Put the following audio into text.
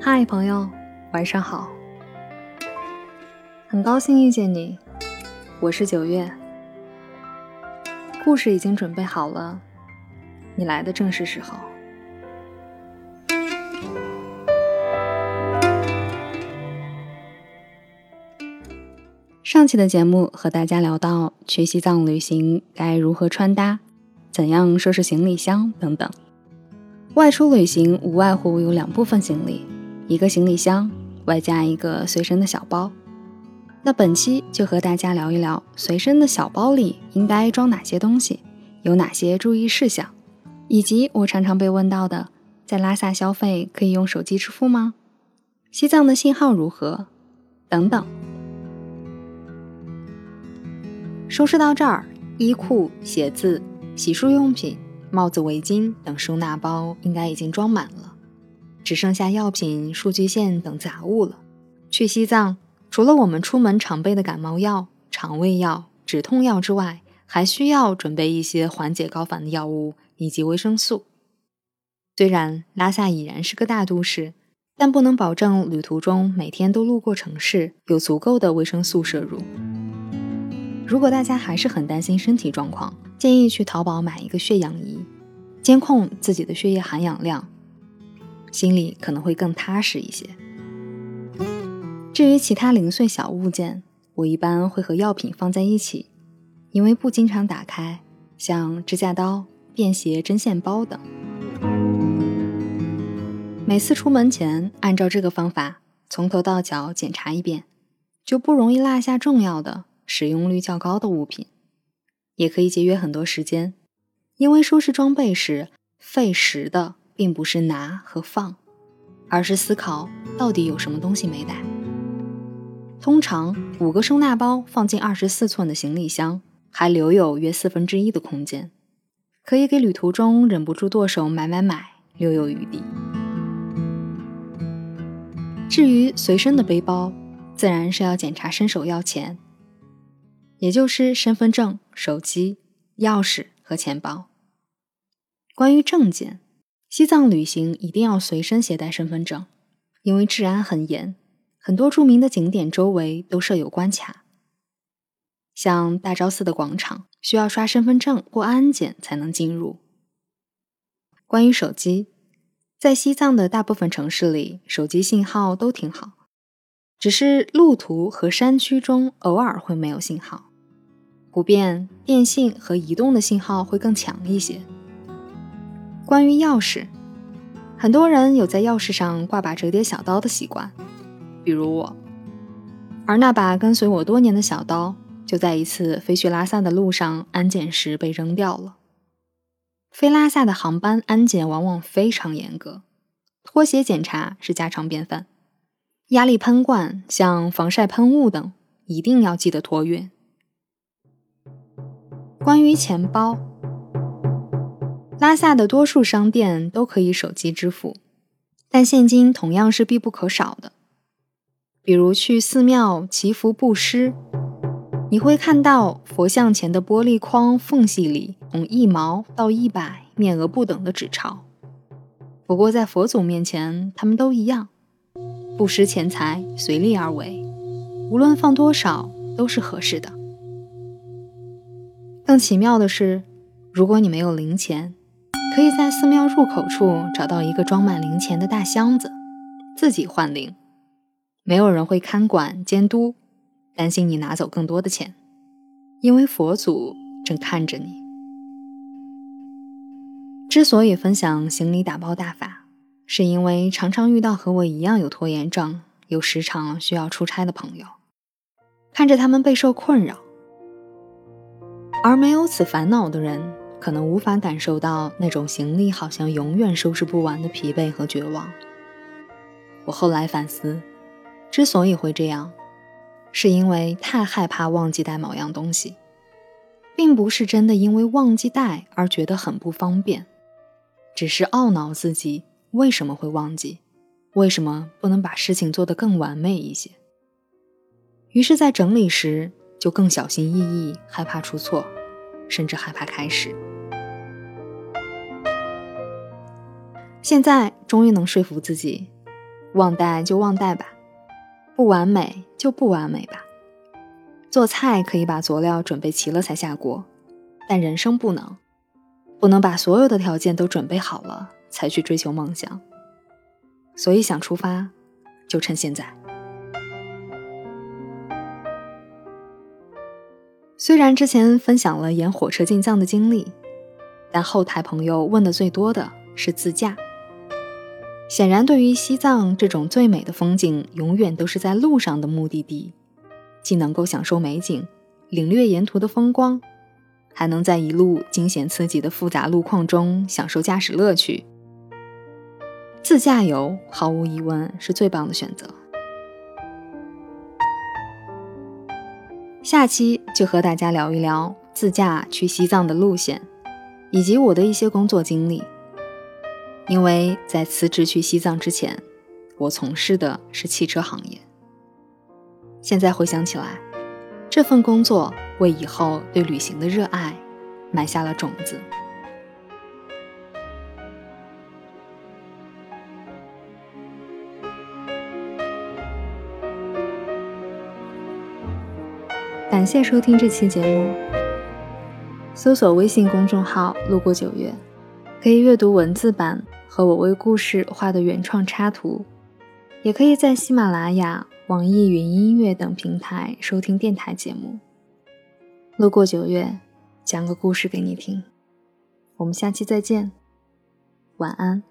嗨，朋友，晚上好。很高兴遇见你，我是九月。故事已经准备好了，你来的正是时候。上期的节目和大家聊到去西藏旅行该如何穿搭，怎样收拾行李箱等等。外出旅行无外乎有两部分行李。一个行李箱，外加一个随身的小包。那本期就和大家聊一聊随身的小包里应该装哪些东西，有哪些注意事项，以及我常常被问到的，在拉萨消费可以用手机支付吗？西藏的信号如何？等等。收拾到这儿，衣裤、鞋子、洗漱用品、帽子、围巾等收纳包应该已经装满了。只剩下药品、数据线等杂物了。去西藏，除了我们出门常备的感冒药、肠胃药、止痛药之外，还需要准备一些缓解高反的药物以及维生素。虽然拉萨已然是个大都市，但不能保证旅途中每天都路过城市，有足够的维生素摄入。如果大家还是很担心身体状况，建议去淘宝买一个血氧仪，监控自己的血液含氧量。心里可能会更踏实一些。至于其他零碎小物件，我一般会和药品放在一起，因为不经常打开，像指甲刀、便携针线包等。每次出门前，按照这个方法从头到脚检查一遍，就不容易落下重要的、使用率较高的物品，也可以节约很多时间。因为收拾装备时费时的。并不是拿和放，而是思考到底有什么东西没带。通常五个收纳包放进二十四寸的行李箱，还留有约四分之一的空间，可以给旅途中忍不住剁手买买买留有余地。至于随身的背包，自然是要检查伸手要钱，也就是身份证、手机、钥匙和钱包。关于证件。西藏旅行一定要随身携带身份证，因为治安很严，很多著名的景点周围都设有关卡。像大昭寺的广场需要刷身份证过安检才能进入。关于手机，在西藏的大部分城市里，手机信号都挺好，只是路途和山区中偶尔会没有信号。普遍电信和移动的信号会更强一些。关于钥匙，很多人有在钥匙上挂把折叠小刀的习惯，比如我。而那把跟随我多年的小刀，就在一次飞去拉萨的路上安检时被扔掉了。飞拉萨的航班安检往往非常严格，拖鞋检查是家常便饭，压力喷罐、像防晒喷雾等一定要记得托运。关于钱包。拉萨的多数商店都可以手机支付，但现金同样是必不可少的。比如去寺庙祈福布施，你会看到佛像前的玻璃框缝隙里从一毛到一百面额不等的纸钞。不过在佛祖面前，他们都一样，布施钱财随力而为，无论放多少都是合适的。更奇妙的是，如果你没有零钱，可以在寺庙入口处找到一个装满零钱的大箱子，自己换零，没有人会看管监督，担心你拿走更多的钱，因为佛祖正看着你。之所以分享行李打包大法，是因为常常遇到和我一样有拖延症、有时常需要出差的朋友，看着他们备受困扰，而没有此烦恼的人。可能无法感受到那种行李好像永远收拾不完的疲惫和绝望。我后来反思，之所以会这样，是因为太害怕忘记带某样东西，并不是真的因为忘记带而觉得很不方便，只是懊恼自己为什么会忘记，为什么不能把事情做得更完美一些。于是，在整理时就更小心翼翼，害怕出错，甚至害怕开始。现在终于能说服自己，忘带就忘带吧，不完美就不完美吧。做菜可以把佐料准备齐了才下锅，但人生不能，不能把所有的条件都准备好了才去追求梦想。所以想出发，就趁现在。虽然之前分享了沿火车进藏的经历，但后台朋友问的最多的是自驾。显然，对于西藏这种最美的风景，永远都是在路上的目的地。既能够享受美景，领略沿途的风光，还能在一路惊险刺激的复杂路况中享受驾驶乐趣。自驾游毫无疑问是最棒的选择。下期就和大家聊一聊自驾去西藏的路线，以及我的一些工作经历。因为在辞职去西藏之前，我从事的是汽车行业。现在回想起来，这份工作为以后对旅行的热爱埋下了种子。感谢收听这期节目，搜索微信公众号“路过九月”，可以阅读文字版和我为故事画的原创插图，也可以在喜马拉雅。网易云音乐等平台收听电台节目。路过九月，讲个故事给你听。我们下期再见，晚安。